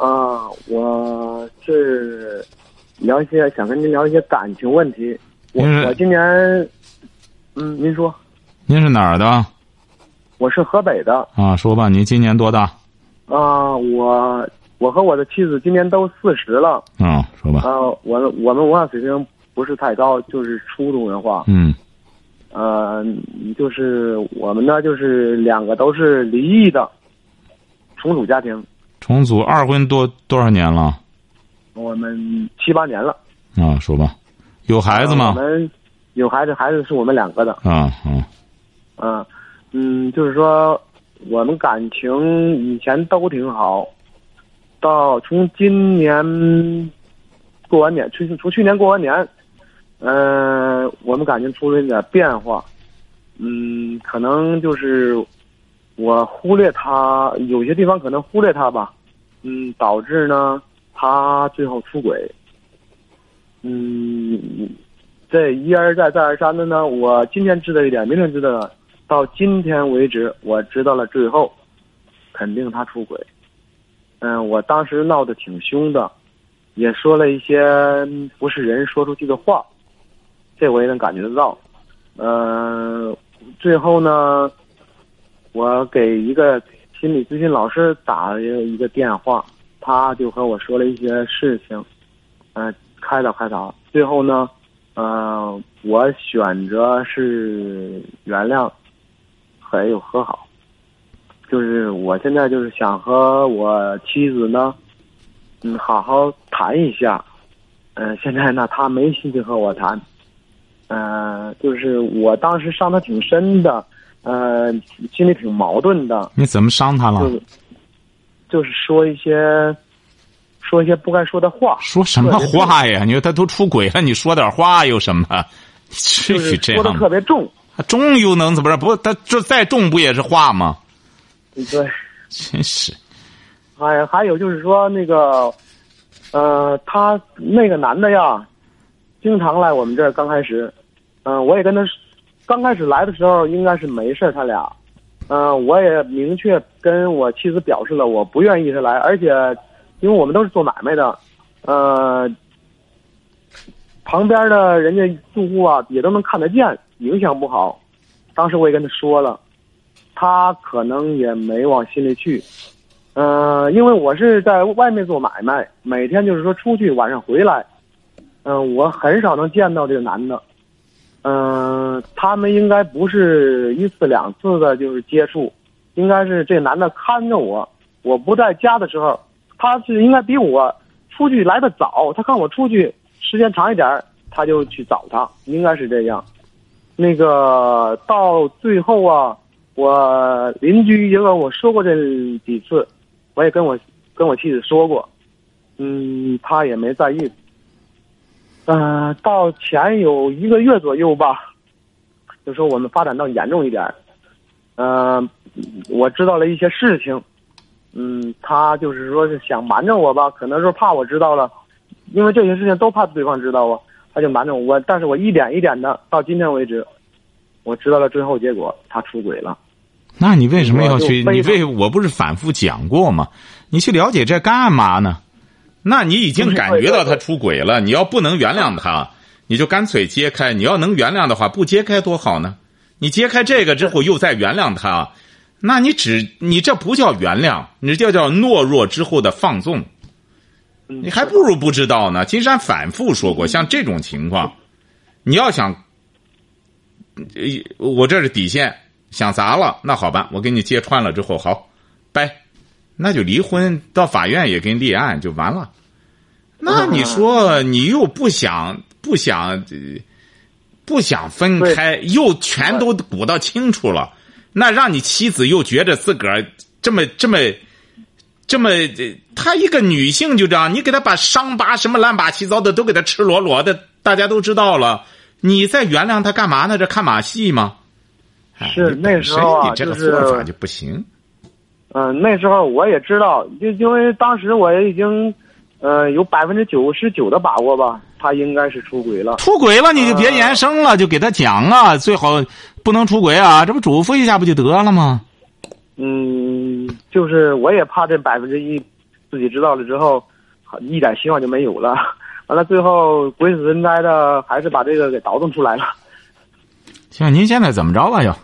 啊，我是聊一些想跟您聊一些感情问题。我我今年，嗯，您说，您是哪儿的我是河北的啊？说吧，您今年多大？啊，我我和我的妻子今年都四十了啊，说吧。啊，我我们文化水平不是太高，就是初中文化。嗯呃，就是我们呢，就是两个都是离异的重组家庭，重组二婚多多少年了？我们七八年了。啊，说吧。有孩子吗我？们有孩子，孩子是我们两个的。啊嗯嗯，嗯，就是说我们感情以前都挺好，到从今年过完年，去从去年过完年，嗯、我们感情出了一点变化，嗯，可能就是我忽略他，有些地方可能忽略他吧，嗯，导致呢他最后出轨，嗯，这一而再再而三的呢，我今天知道一点，明天知道。到今天为止，我知道了最后，肯定他出轨。嗯，我当时闹得挺凶的，也说了一些不是人说出去的话，这我也能感觉得到。嗯，最后呢，我给一个心理咨询老师打了一个电话，他就和我说了一些事情，嗯、开导开导。最后呢，呃，我选择是原谅，还有和好。就是我现在就是想和我妻子呢，嗯，好好谈一下。嗯、现在呢，她没心情和我谈。嗯、就是我当时伤她挺深的，呃，心里挺矛盾的，你怎么伤他了就？是就是说一些说一些不该说的话，说什么话呀？你说他都出轨了，你说点话有什么？至就是于这说的？特别重。他重又能怎么着？不，他这再重不也是话吗？对，真是，哎还有就是说那个，呃，他那个男的呀，经常来我们这儿。刚开始，嗯、我也跟他，刚开始来的时候应该是没事他俩，嗯、我也明确跟我妻子表示了我不愿意他来，而且因为我们都是做买卖的，呃，旁边的人家住户啊也都能看得见，影响不好。当时我也跟他说了，他可能也没往心里去。呃，因为我是在外面做买卖，每天就是说出去，晚上回来，嗯、我很少能见到这个男的。嗯、他们应该不是一次两次的，就是接触，应该是这男的看着我，我不在家的时候，他是应该比我出去来的早，他看我出去时间长一点，他就去找他，应该是这样。那个到最后啊，我邻居也跟我说过这几次，我也跟我跟我妻子说过，嗯，他也没在意。嗯、到前有一个月左右吧，就说我们发展到严重一点儿，嗯、我知道了一些事情，嗯，他就是说是想瞒着我吧，可能是怕我知道了，因为这些事情都怕对方知道啊，他就瞒着我。但是我一点一点的到今天为止，我知道了最后结果，他出轨了。那你为什么要去？你为我不是反复讲过吗？你去了解这干嘛呢？那你已经感觉到他出轨了，你要不能原谅他，你就干脆揭开。你要能原谅的话，不揭开多好呢？你揭开这个之后又再原谅他，那你只你这不叫原谅，你这叫懦弱之后的放纵。嗯你还不如不知道呢。金山反复说过，像这种情况，你要想，呃我这是底线，想砸了，那好办，我给你揭穿了之后，好，掰，那就离婚，到法院也给你立案就完了。那你说你又不想不想呃不想分开，又全都鼓捣清楚了，那让你妻子又觉着自个儿这么这么这么呃她一个女性就这样，你给她把伤疤什么乱八七糟的都给她赤裸裸的，大家都知道了，你再原谅她干嘛呢？这看马戏吗？是那时候啊，你这个就是做法就不行。嗯、那时候我也知道，就因为当时我也已经，呃，有百分之九十九的把握吧，他应该是出轨了。出轨了你就别延伸了，就给他讲啊，最好不能出轨啊，这不嘱咐一下不就得了吗？嗯，就是我也怕这百分之一，自己知道了之后，一点希望就没有了。完了，最后鬼使神差的，还是把这个给倒腾出来了。行，您现在怎么着了？又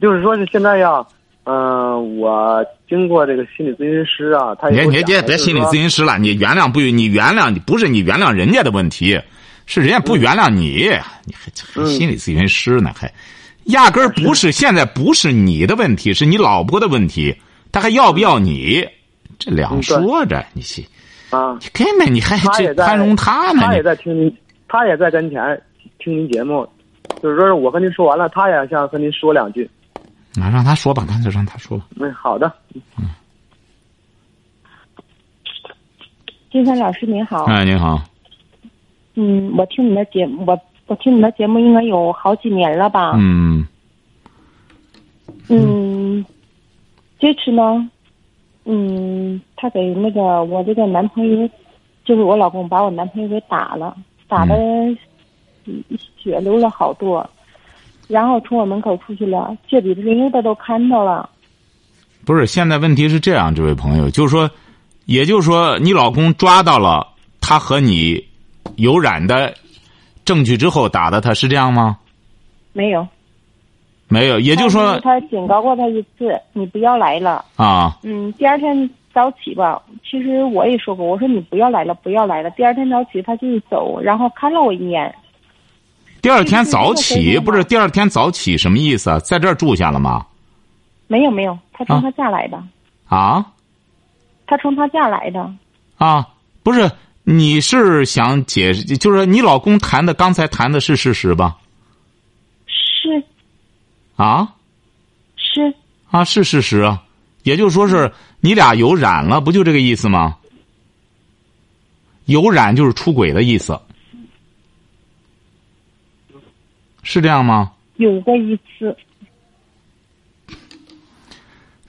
就是说是现在呀，嗯、我经过这个心理咨询师啊，他也你你别给我讲别心理咨询。师了，你原谅不你原谅你不是你原谅人家的问题，是人家不原谅你，你还还嗯心理咨询师呢，还压根儿不是现在不是你的问题，是你老婆的问题，他还要不要你？这两说着，你去，啊，你根本你还这宽容他呢？他也在听您，他也在跟前听您节目，就是说是我跟您说完了，他也想和您说两句。啊，让他说吧，干脆让他说吧。嗯，好的。金山老师您好，哎，您好，嗯，我听你的节目，我我听你的节目应该有好几年了吧？嗯。嗯，这次呢，嗯，他给那个我这个男朋友，就是我老公把我男朋友给打了，打的血流了好多，然后从我门口出去了，这里的人的都看到了。不是，现在问题是这样，这位朋友，就是说，也就是说，你老公抓到了他和你有染的证据之后打的他，是这样吗？没有，没有，也就是说他警告过他一次，你不要来了。啊，嗯，第二天早起吧，其实我也说过，我说你不要来了，不要来了。第二天早起他就走，然后看了我一眼，第二天早起不是第二天早起。什么意思啊？在这儿住下了吗？没有没有，他从啊？他家来的，啊？他从他家来的，啊，不是，你是想解释，就是你老公谈的刚才谈的是事实吧？是。啊？是，啊，是事实啊，也就是说是你俩有染了，不就这个意思吗？有染就是出轨的意思，是这样吗？有过一次，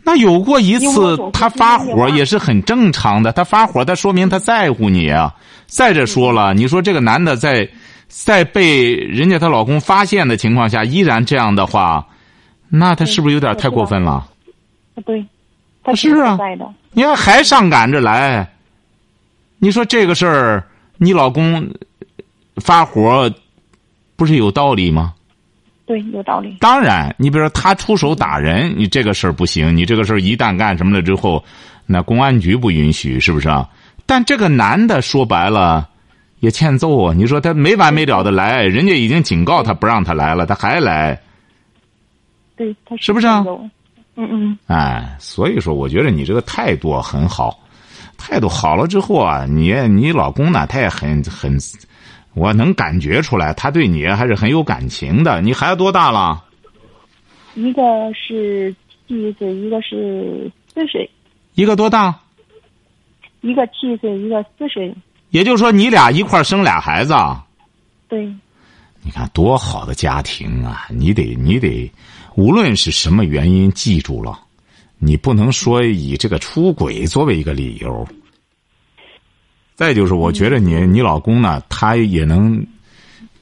那有过一次他发火也是很正常的。他发火，他说明他在乎你啊。再者说了，你说这个男的在在被人家她老公发现的情况下，依然这样的话，那他是不是有点太过分了？啊对，他是啊，你看还上赶着来，你说这个事儿，你老公发火不是有道理吗？对，有道理，当然，你比如说他出手打人，你这个事儿不行，你这个事儿一旦干什么了之后，那公安局不允许，是不是啊？但这个男的说白了，也欠揍啊！你说他没完没了的来，人家已经警告他不让他来了，他还来，对，他是不是啊嗯嗯，哎，所以说，我觉得你这个态度很好，态度好了之后啊，你你老公呢，他也很很，我能感觉出来，他对你还是很有感情的。你孩子多大了？一个是七岁，一个是四岁，一个多大？一个七岁，一个四岁，也就是说，你俩一块生俩孩子啊？对，你看多好的家庭啊！你得你得，无论是什么原因，记住了，你不能说以这个出轨作为一个理由。再就是，我觉得你你老公呢，他也能，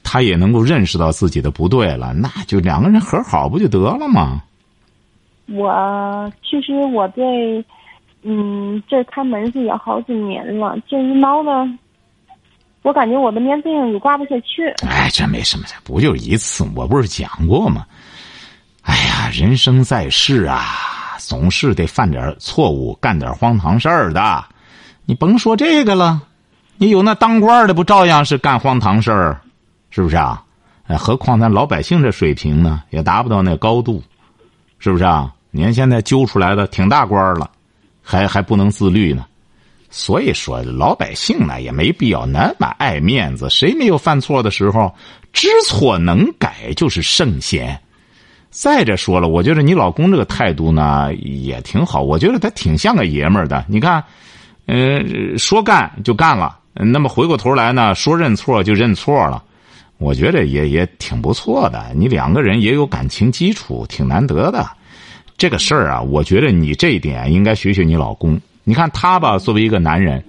他也能够认识到自己的不对了，那就两个人和好不就得了吗？我其实我对，嗯，这儿看门子也好几年了，这一闹呢，我感觉我的面子上也挂不下去。哎，这没什么，不就一次？我不是讲过吗？哎呀，人生在世啊，总是得犯点错误，干点荒唐事儿的。你甭说这个了，你有那当官的，不照样是干荒唐事儿，是不是啊？哎，何况咱老百姓这水平呢，也达不到那高度，是不是啊？你看现在揪出来的挺大官了，还还不能自律呢。所以说，老百姓呢也没必要那么爱面子。谁没有犯错的时候？知错能改就是圣贤。再者说了，我觉得你老公这个态度呢也挺好，我觉得他挺像个爷们儿的。你看，嗯，说干就干了。那么回过头来呢，说认错就认错了。我觉得也也挺不错的。你两个人也有感情基础，挺难得的。这个事儿啊，我觉得你这一点应该学学你老公。你看他吧，作为一个男人，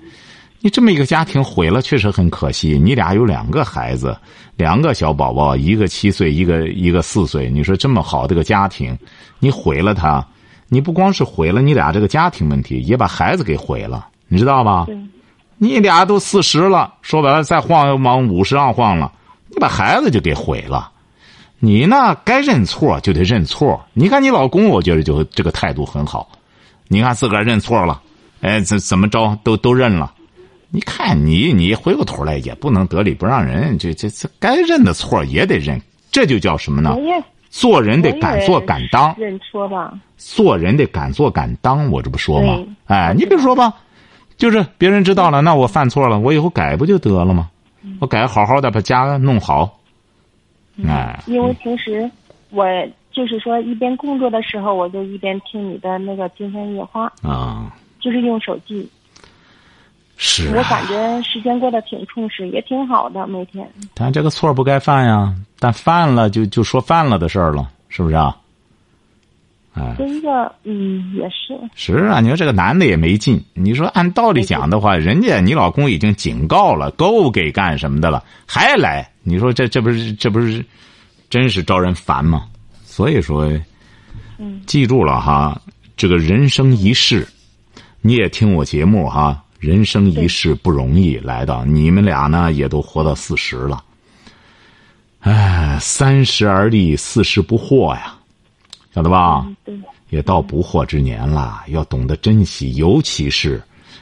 你这么一个家庭毁了，确实很可惜。你俩有两个孩子，两个小宝宝，一个七岁，一个一个四岁。你说这么好的个家庭，你毁了他，你不光是毁了你俩这个家庭问题，也把孩子给毁了，你知道吧？你俩都四十了，说白了再晃往五十上晃了，你把孩子就给毁了。你呢，该认错就得认错。你看你老公，我觉得就这个态度很好。你看自个儿认错了，哎，怎怎么着都都认了。你看你你回过头来也不能得理不让人，这这这该认的错也得认。这就叫什么呢？做人得敢做敢当。认错吧。做人得敢做敢当，我这不说吗？哎，你比如说吧，就是别人知道了，那我犯错了，我以后改不就得了吗？我改好好的把家弄好。哎，因为平时我就是说一边工作的时候，我就一边听你的那个精神夜话啊，就是用手机。是，我感觉时间过得挺充实，也挺好的，每天。但这个错不该犯呀，但犯了就就说犯了的事儿了，是不是啊？哎，这一个嗯也是。是啊，你说这个男的也没劲。你说按道理讲的话，人家你老公已经警告了，够给干什么的了，还来？你说这这不是这不是，真是招人烦吗？所以说，嗯，记住了哈，这个人生一世，你也听我节目哈，人生一世不容易，来到你们俩呢也都活到四十了，哎，三十而立，四十不惑呀，晓得吧？对，也到不惑之年了，要懂得珍惜，尤其是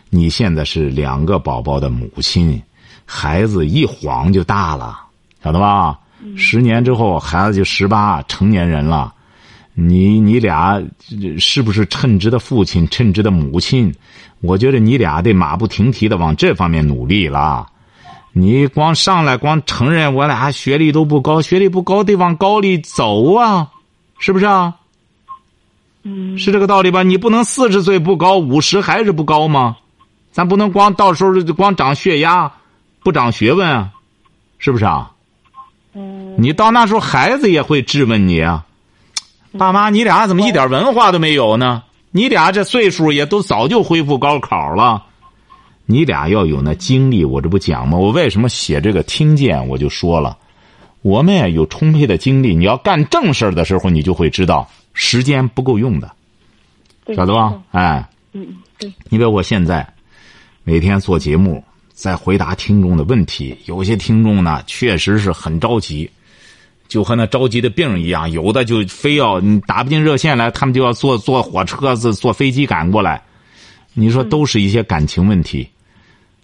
你现在是两个宝宝的母亲，孩子一晃就大了。晓得吧？十年之后，孩子就十八，成年人了。你你俩是不是称职的父亲、称职的母亲？我觉得你俩得马不停蹄的往这方面努力了。你光上来光承认我俩学历都不高，学历不高得往高里走啊，是不是啊？嗯，是这个道理吧？你不能四十岁不高，五十还是不高吗？咱不能光到时候光长血压，不长学问啊，是不是啊？你到那时候，孩子也会质问你啊，爸妈，你俩怎么一点文化都没有呢？你俩这岁数也都早就恢复高考了，你俩要有那精力，我这不讲吗？我为什么写这个听见？我就说了，我们有充沛的精力，你要干正事儿的时候，你就会知道时间不够用的，晓得吧？哎，嗯，对。你比如我现在每天做节目。在回答听众的问题，有些听众呢确实是很着急，就和那着急的病一样，有的就非要你打不进热线来，他们就要坐坐火车子、坐飞机赶过来。你说都是一些感情问题，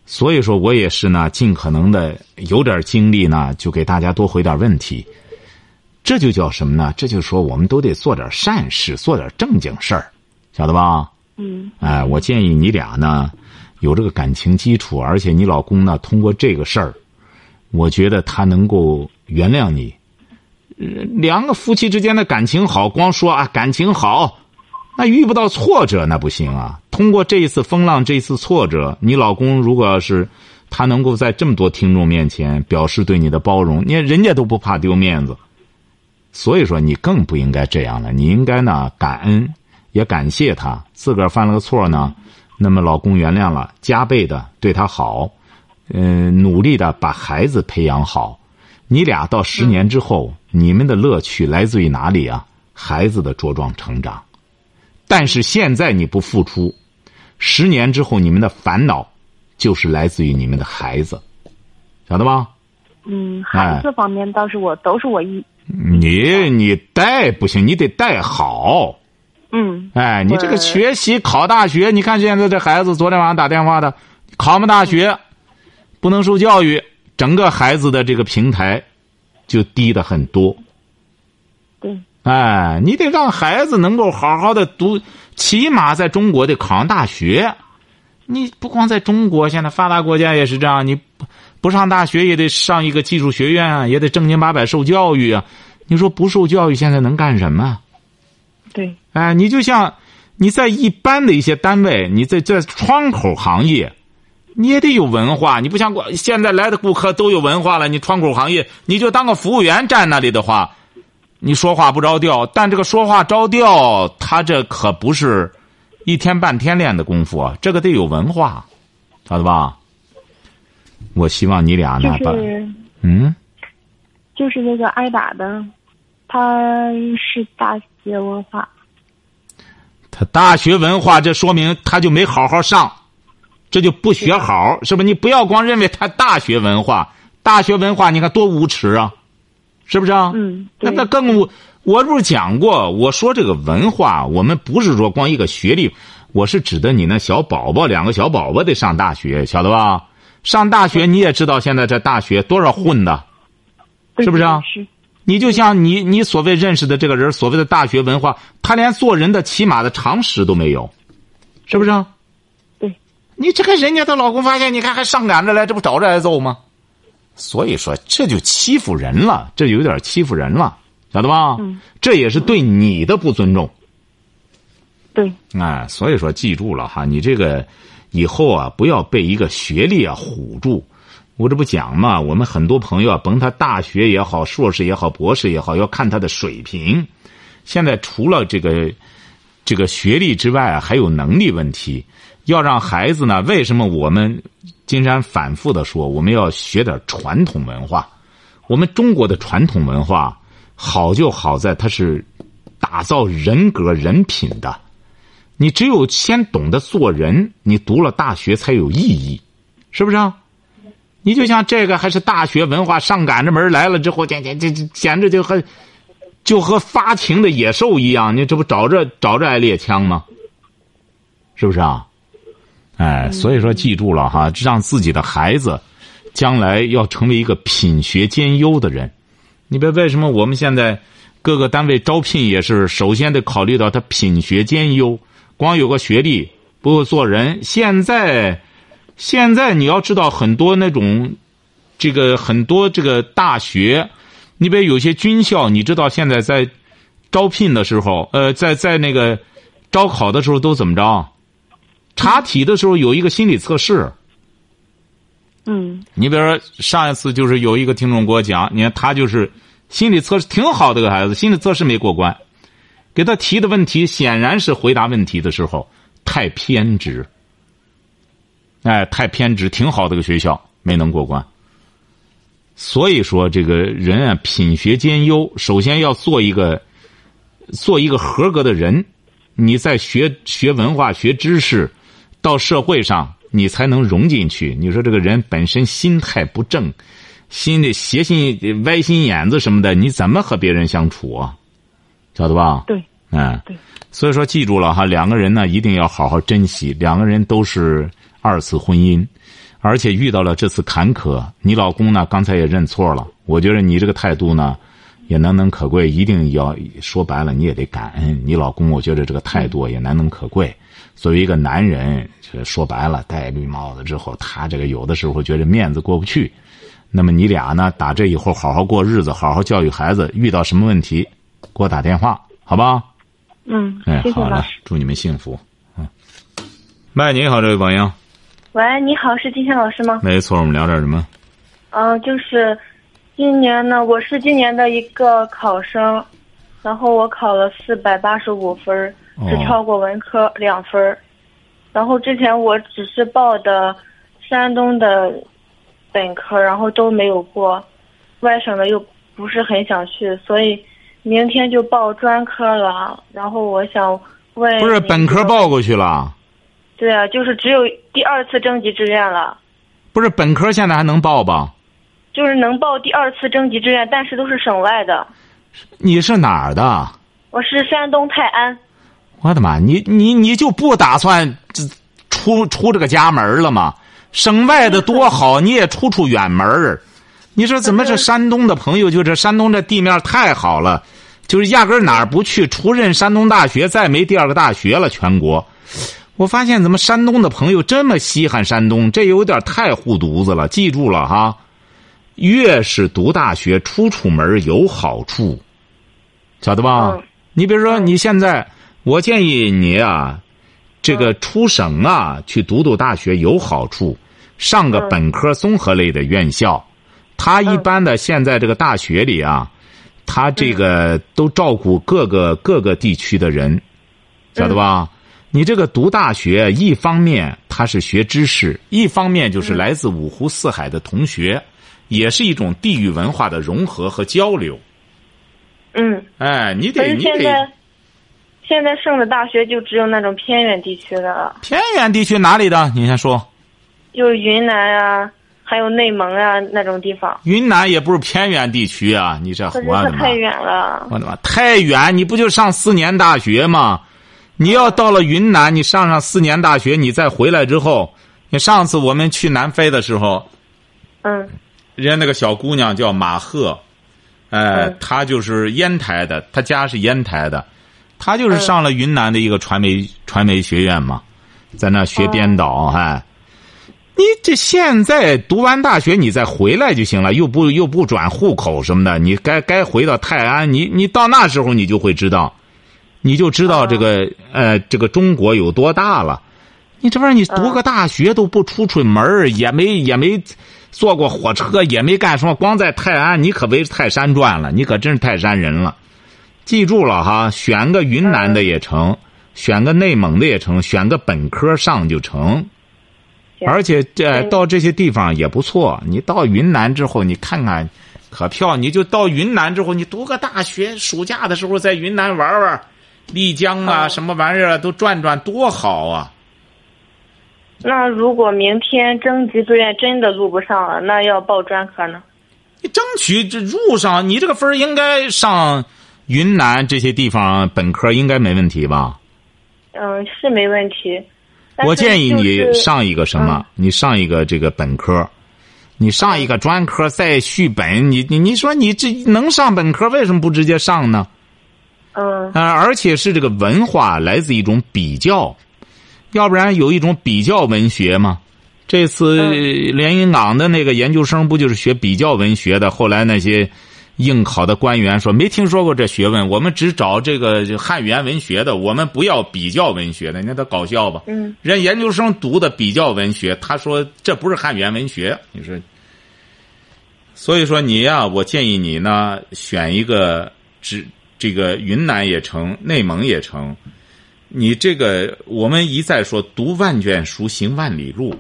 所以说我也是呢，尽可能的有点精力呢，就给大家多回点问题。这就叫什么呢？这就说我们都得做点善事，做点正经事儿，晓得吧？嗯。哎，我建议你俩呢。有这个感情基础，而且你老公呢，通过这个事儿，我觉得他能够原谅你。两个夫妻之间的感情好，光说啊感情好，那遇不到挫折那不行啊。通过这一次风浪，这一次挫折，你老公如果要是他能够在这么多听众面前表示对你的包容，你看人家都不怕丢面子，所以说你更不应该这样了。你应该呢感恩，也感谢他自个儿犯了个错呢。那么，老公原谅了，加倍的对他好，嗯，努力的把孩子培养好。你俩到十年之后，你们的乐趣来自于哪里啊？孩子的茁壮成长。但是现在你不付出，十年之后你们的烦恼就是来自于你们的孩子，晓得吗？嗯，孩子方面倒是我都是我一。你你带不行，你得带好。嗯，哎，你这个学习考大学，你看现在这孩子，昨天晚上打电话的，考不大学，不能受教育，整个孩子的这个平台就低的很多。对，哎，你得让孩子能够好好的读，起码在中国得考上大学。你不光在中国，现在发达国家也是这样，你不不上大学也得上一个技术学院啊，也得正经八百受教育啊。你说不受教育，现在能干什么？对，哎，你就像，你在一般的一些单位，你在这窗口行业，你也得有文化。你不像过现在来的顾客都有文化了，你窗口行业你就当个服务员站那里的话，你说话不着调。但这个说话着调，他这可不是一天半天练的功夫啊，这个得有文化，晓得吧？我希望你俩呢，把就是嗯。就是那个挨打的，他是大学文化，他大学文化，这说明他就没好好上，这就不学好，是不是？你不要光认为他大学文化，大学文化你看多无耻啊，是不是啊？嗯，那对那更无我不是讲过，我说这个文化，我们不是说光一个学历，我是指的你那小宝宝，两个小宝宝得上大学，晓得吧？上大学你也知道，现在这大学多少混的，是不是啊是，你就像你你所谓认识的这个人，所谓的大学文化，他连做人的起码的常识都没有，是不是啊？对，你这个人家的老公发现，你看还上赶着来，这不找着挨揍吗？所以说，这就欺负人了，这有点欺负人了，晓得吧？嗯这也是对你的不尊重。对，哎，所以说记住了哈，你这个以后啊，不要被一个学历啊唬住。我这不讲嘛，我们很多朋友啊，甭他大学也好，硕士也好，博士也好，要看他的水平。现在除了这个这个学历之外啊，还有能力问题。要让孩子呢，为什么我们金山反复的说，我们要学点传统文化？我们中国的传统文化好就好在它是打造人格人品的。你只有先懂得做人，你读了大学才有意义，是不是啊？你就像这个还是大学文化上赶着门来了之后，简简这这简直就和就和发情的野兽一样，你这不找着找着挨猎枪吗？是不是啊？哎，所以说记住了哈，让自己的孩子将来要成为一个品学兼优的人。你别为什么我们现在各个单位招聘也是首先得考虑到他品学兼优，光有个学历不会做人。现在现在你要知道很多那种这个很多这个大学，你比如有些军校，你知道现在在招聘的时候，呃，在在那个招考的时候都怎么着？查体的时候有一个心理测试。嗯你比如说上一次就是有一个听众给我讲，你看他就是心理测试挺好的个孩子，心理测试没过关，给他提的问题显然是回答问题的时候太偏执，哎，太偏执，挺好的个学校没能过关。所以说，这个人啊，品学兼优，首先要做一个做一个合格的人，你再学学文化、学知识，到社会上你才能融进去。你说这个人本身心态不正，心里邪心、歪心眼子什么的，你怎么和别人相处啊？晓得吧？对，嗯对，所以说记住了哈，两个人呢一定要好好珍惜，两个人都是二次婚姻，而且遇到了这次坎坷，你老公呢刚才也认错了，我觉得你这个态度呢也难能可贵，一定要说白了你也得感恩你老公，我觉得这个态度也难能可贵。作为一个男人，说白了戴绿帽子之后，他这个有的时候觉得面子过不去。那么你俩呢，打这以后好好过日子，好好教育孩子，遇到什么问题给我打电话，好吧？嗯，哎，好了祝你们幸福。嗯，喂，你好，这位朋友，喂，你好，是金山老师吗？没错，我们聊点什么？嗯、就是今年呢，我是今年的一个考生，然后我考了四百八十五分儿，只哦超过文科两分儿。然后之前我只是报的山东的本科，然后都没有过，外省的又不是很想去，所以明天就报专科了。然后我想问，不是本科？报过去了，对啊，就是只有第二次征集志愿了。不是本科现在还能报吧？就是能报第二次征集志愿，但是都是省外的。你是哪儿的？我是山东泰安，我的妈！你你你就不打算这出出这个家门了吗？省外的多好，你也出出远门儿你说怎么这山东的朋友就这山东这地面太好了，就是压根儿哪儿不去，除任山东大学，再没第二个大学了。全国，我发现怎么山东的朋友这么稀罕山东，这有点太护犊子了。记住了哈，越是读大学，出出门有好处，晓得吧？嗯你比如说，你现在我建议你啊，这个出省啊，去读读大学有好处，上个本科综合类的院校。他一般的现在这个大学里啊，他这个都照顾各个各个地区的人，晓得吧？你这个读大学，一方面他是学知识，一方面就是来自五湖四海的同学，也是一种地域文化的融合和交流。嗯，哎，你得你得现在现在上的大学就只有那种偏远地区的了，偏远地区哪里的？你先说。就是云南啊，还有内蒙啊那种地方。云南也不是偏远地区啊！你这我的妈！太远了。我的妈！太远，你不就上四年大学吗？你要到了云南，你上上四年大学，你再回来之后，你上次我们去南非的时候，嗯人家那个小姑娘叫马赫，呃，嗯她就是烟台的，她家是烟台的，她就是上了云南的一个传媒传媒学院嘛，在那学编导，哎。你这现在读完大学，你再回来就行了，又不又不转户口什么的，你该该回到泰安，你你到那时候你就会知道，你就知道这个、呃这个中国有多大了。你这玩意儿，你读个大学都不出出门儿也没也没坐过火车，也没干什么，光在泰安，你可为泰山转了，你可真是泰山人了。记住了哈，选个云南的也成，选个内蒙的也成，选个本科上就成。行而且这嗯到这些地方也不错。你到云南之后，你看看，可漂亮。你就到云南之后，你读个大学，暑假的时候在云南玩玩，丽江啊，哦什么玩意儿啊都转转，多好啊！那如果明天征集志愿真的录不上了，那要报专科呢？你争取这入上，你这个分儿应该上云南这些地方本科应该没问题吧？嗯，是没问题。我建议你上一个什么？你上一个这个本科，你上一个专科再续本，你你你说你这能上本科，为什么不直接上呢？嗯呃，而且是这个文化来自一种比较，要不然有一种比较文学嘛？这次嗯连云港的那个研究生不就是学比较文学的？后来那些应考的官员说没听说过这学问，我们只找这个汉语言文学的，我们不要比较文学的。你看他搞笑吧？嗯人研究生读的比较文学，他说这不是汉语言文学，你说。所以说你呀、我建议你呢选一个只这个云南也成，内蒙也成。你这个我们一再说，读万卷书，行万里路。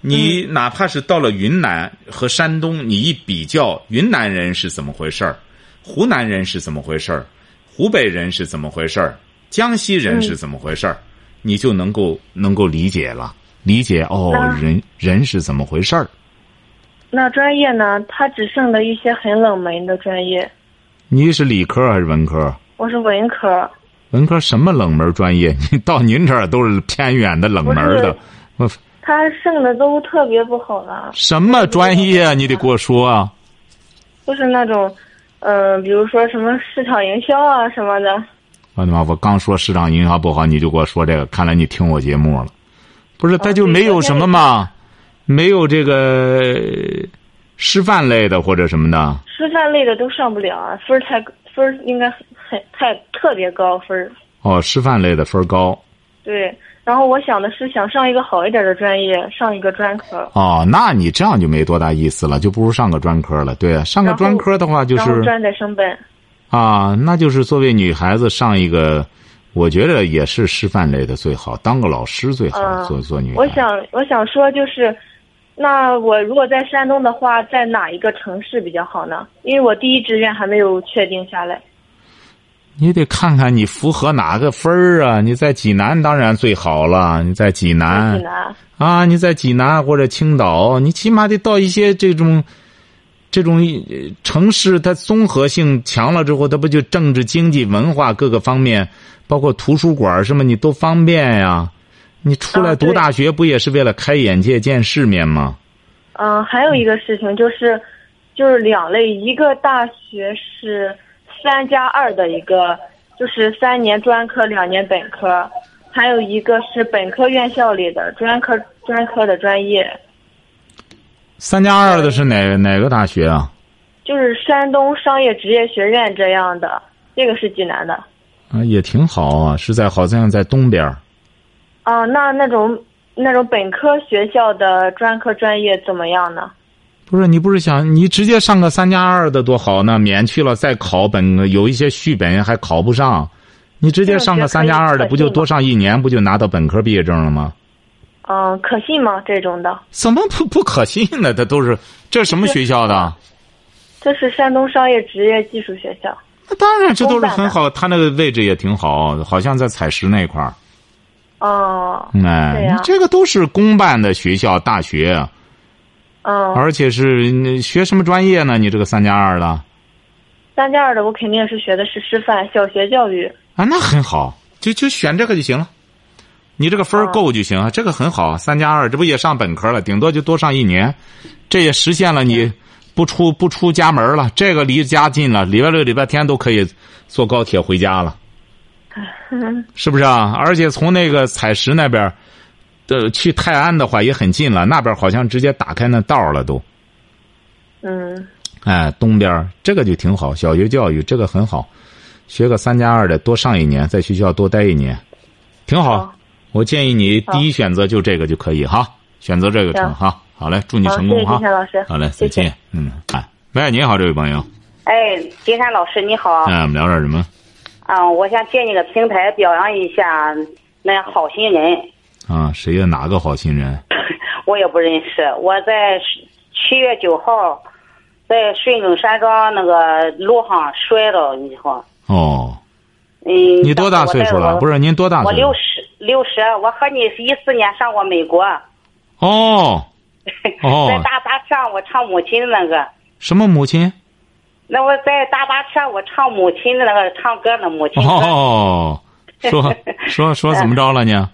你哪怕是到了云南和山东，你一比较，云南人是怎么回事儿，湖南人是怎么回事儿，湖北人是怎么回事儿，江西人是怎么回事儿，你就能够能够理解了，理解哦，人人是怎么回事儿。那专业呢？它只剩了一些很冷门的专业。你是理科还是文科？我是文科，文科什么冷门专业？你到您这儿都是偏远的冷门的。我它剩的都特别不好了，什么专业啊？你得给我说啊！就是那种，嗯、比如说什么市场营销啊什么的。我的妈！我刚说市场营销不好，你就给我说这个，看来你听我节目了。不是，他就没有什么嘛，没有这个师范类的或者什么的。师范类的都上不了啊，分儿太分儿应该很很太特别高分儿。哦，师范类的分儿高。对，然后我想的是想上一个好一点的专业，上一个专科。哦，那你这样就没多大意思了，就不如上个专科了。对啊，上个专科的话就是专在升本。啊，那就是作为女孩子上一个，我觉得也是师范类的最好，当个老师最好，嗯做做女孩。我想我想说就是，那我如果在山东的话，在哪一个城市比较好呢？因为我第一志愿还没有确定下来。你得看看你符合哪个分儿啊！你在济南当然最好了，你在济南济南。啊，你在济南或者青岛，你起码得到一些这种这种呃城市，它综合性强了之后，它不就政治、经济、文化各个方面，包括图书馆什么，你都方便呀。你出来读大学不也是为了开眼界、见世面吗？嗯，还有一个事情就是，就是两类，一个大学是三加二的一个，就是三年专科，两年本科，还有一个是本科院校里的专科专科的专业，三加二的是哪哪个大学啊？就是山东商业职业学院这样的，这个是济南的。啊，也挺好啊，是在好像在东边儿。啊，那那种那种本科学校的专科专业怎么样呢？不是你不是想你直接上个三加二的多好呢？免去了再考本，有一些续本还考不上，你直接上个三加二的，不就多上一年，不就拿到本科毕业证了吗？嗯，可信吗？这种的？怎么不不可信呢？这都是这什么学校的？这是山东商业职业技术学校。那当然，这都是很好，他那个位置也挺好，好像在采石那块儿。哦。哎，你这个都是公办的学校、大学。嗯。而且是学什么专业呢？你这个三加二的。三加二的，我肯定是学的是师范小学教育。啊，那很好，就就选这个就行了。你这个分够就行，这个很好。三加二，这不也上本科了？顶多就多上一年，这也实现了你不出不出家门了。这个离家近了，礼拜六、礼拜天都可以坐高铁回家了，是不是啊？而且从那个采石那边的去泰安的话也很近了，那边好像直接打开那道了都。嗯。哎，东边这个就挺好，小学教育这个很好，学个三加二的多上一年，在学校多待一年，挺好。我建议你第一选择就这个就可以哈，选择这个成哈。好嘞，祝你成功哈。金山老师。好嘞，再见。嗯，哎，喂，你好，这位朋友。哎，金山老师你好。哎，我们聊点什么？啊，我想借你个平台表扬一下那好心人。啊，谁呀？哪个好心人？我也不认识。我在七月九号在顺景山庄那个路上摔了，你说。哦。嗯。你多大岁数了？不是您多大？我六十。六十，我和你是一四年上过美国。哦，哦，在大巴车我唱母亲的那个。什么母亲？那我在大巴车我唱母亲的那个唱歌的母亲。哦，说说说怎么着了呢？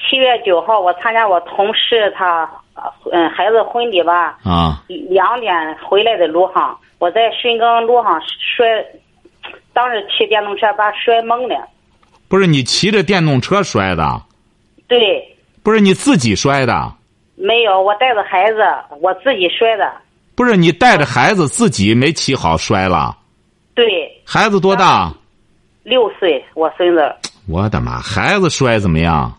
七月九号，我参加我同事他嗯孩子婚礼吧。啊。两点回来的路上，我在顺耕路上摔，当时骑电动车把摔懵了。不是你骑着电动车摔的，对，不是你自己摔的，没有，我带着孩子，我自己摔的。不是你带着孩子自己没骑好摔了，对。孩子多大？六岁，我孙子。我的妈，孩子摔怎么样？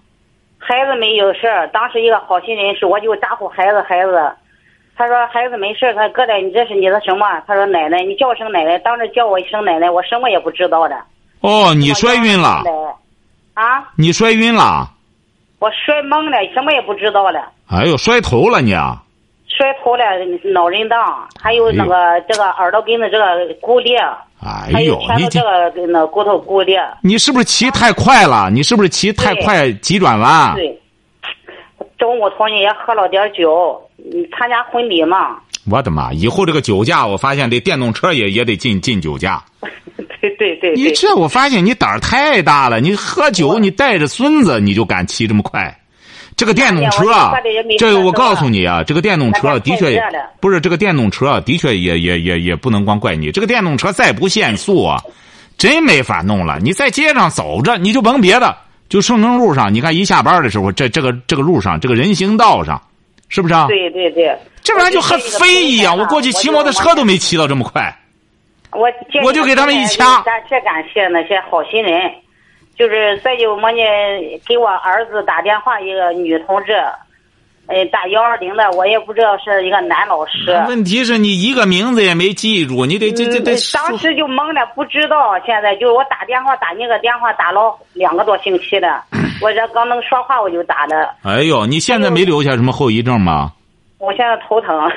孩子没有事儿，当时一个好心人士，我就招呼孩子，孩子，他说孩子没事他哥的你这是你的什么？他说奶奶，你叫声奶奶，当时叫我一声奶奶，我什么也不知道的。哦，你摔晕了，啊！你摔晕了，我摔懵了，什么也不知道了。哎呦，摔头了你！摔头了，脑震荡，还有那个这个耳朵根子这个骨裂，哎呦，你这个那骨头骨裂。你是不是骑太快了？你是不是骑太快急转弯？对。中午同学也喝了点酒，参加婚礼嘛。我的妈！以后这个酒驾，我发现这电动车也也得进进酒驾。对对对，你这我发现你胆儿太大了。你喝酒，你带着孙子，你就敢骑这么快？这个电动车啊，这个我告诉你啊，这个电动车的确不是这个电动车，的确也也也也不能光怪你。这个电动车再不限速啊，真没法弄了。你在街上走着，你就甭别的，就顺耕路上，你看一下班的时候，这这个这个路上，这个人行道上，是不是啊？对对对，这玩意儿就和飞一样。我过去骑摩托车都没骑到这么快。我我就给他们一掐。感谢感谢那些好心人，就是再就么呢？给我儿子打电话一个女同志，呃，打幺二零的，我也不知道是一个男老师。问题是你一个名字也没记住，你得这这得。当时就懵了，不知道。现在就是我打电话打那个电话打了两个多星期了，我这刚能说话我就打的。哎呦，你现在没留下什么后遗症吗？我现在头疼。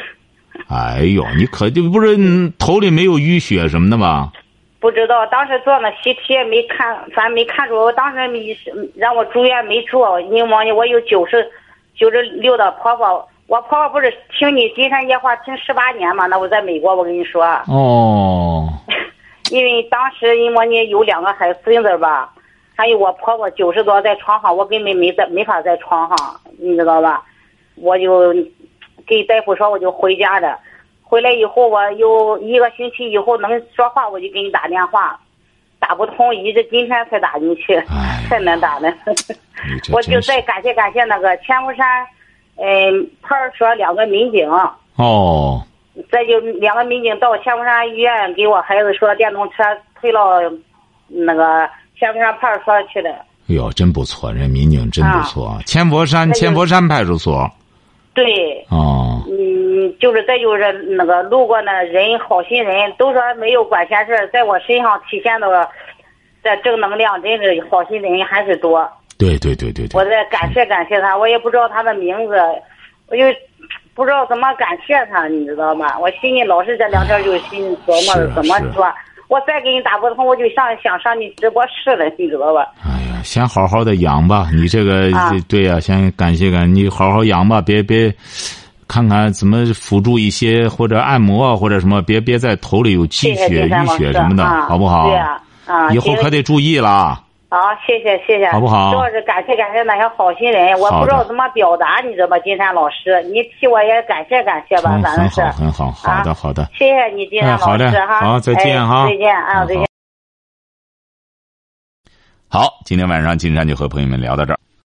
哎呦，你可就不是头里没有淤血什么的吗？不知道，当时做那 CT 没看，反正没看出。我当时没让我住院没住，因为我有九十九十六的婆婆，我婆婆不是听你金山夜话听十八年嘛？那我在美国，我跟你说。哦。因为当时因为你有两个孩孙子吧，还有我婆婆九十多在床上，我根本没在没法在床上，你知道吧？我就。给大夫说我就回家了，回来以后我有一个星期以后能说话，我就给你打电话，打不通，一直今天才打进去，太难打了。我就再感谢感谢那个千佛山，嗯，派出所两个民警。哦。再就两个民警到千佛山医院给我孩子说电动车推到那个千佛山派出所去的。哎呦，真不错，人民警真不错。啊、千佛山，千佛山派出所。对，哦，嗯，就是再就是那个路过那人好心人，都说没有管闲事儿，在我身上体现的这正能量，真是好心人还是多。对对对对对。我在感谢感谢他，我也不知道他的名字，我就不知道怎么感谢他，你知道吗？我心里老是这两天就心里琢磨是啊怎么说。我再给你打不通，我就上想上你直播室了，你知道吧？哎呀，先好好的养吧，你这个、啊对呀、先感谢感谢，你好好养吧，别别，看看怎么辅助一些或者按摩啊或者什么，别别在头里有积血、淤血什么的，啊好不好？对呀、啊，以后可得注意了。好，谢谢谢谢，好不好主要是感谢感谢那些好心人，我不知道怎么表达，你知道吗？金山老师，你替我也感谢感谢吧，很反正是很好，很好，好的啊好的。谢谢你，金山老师哈，好再见哎哈再见啊，嗯再见。好，今天晚上金山就和朋友们聊到这儿。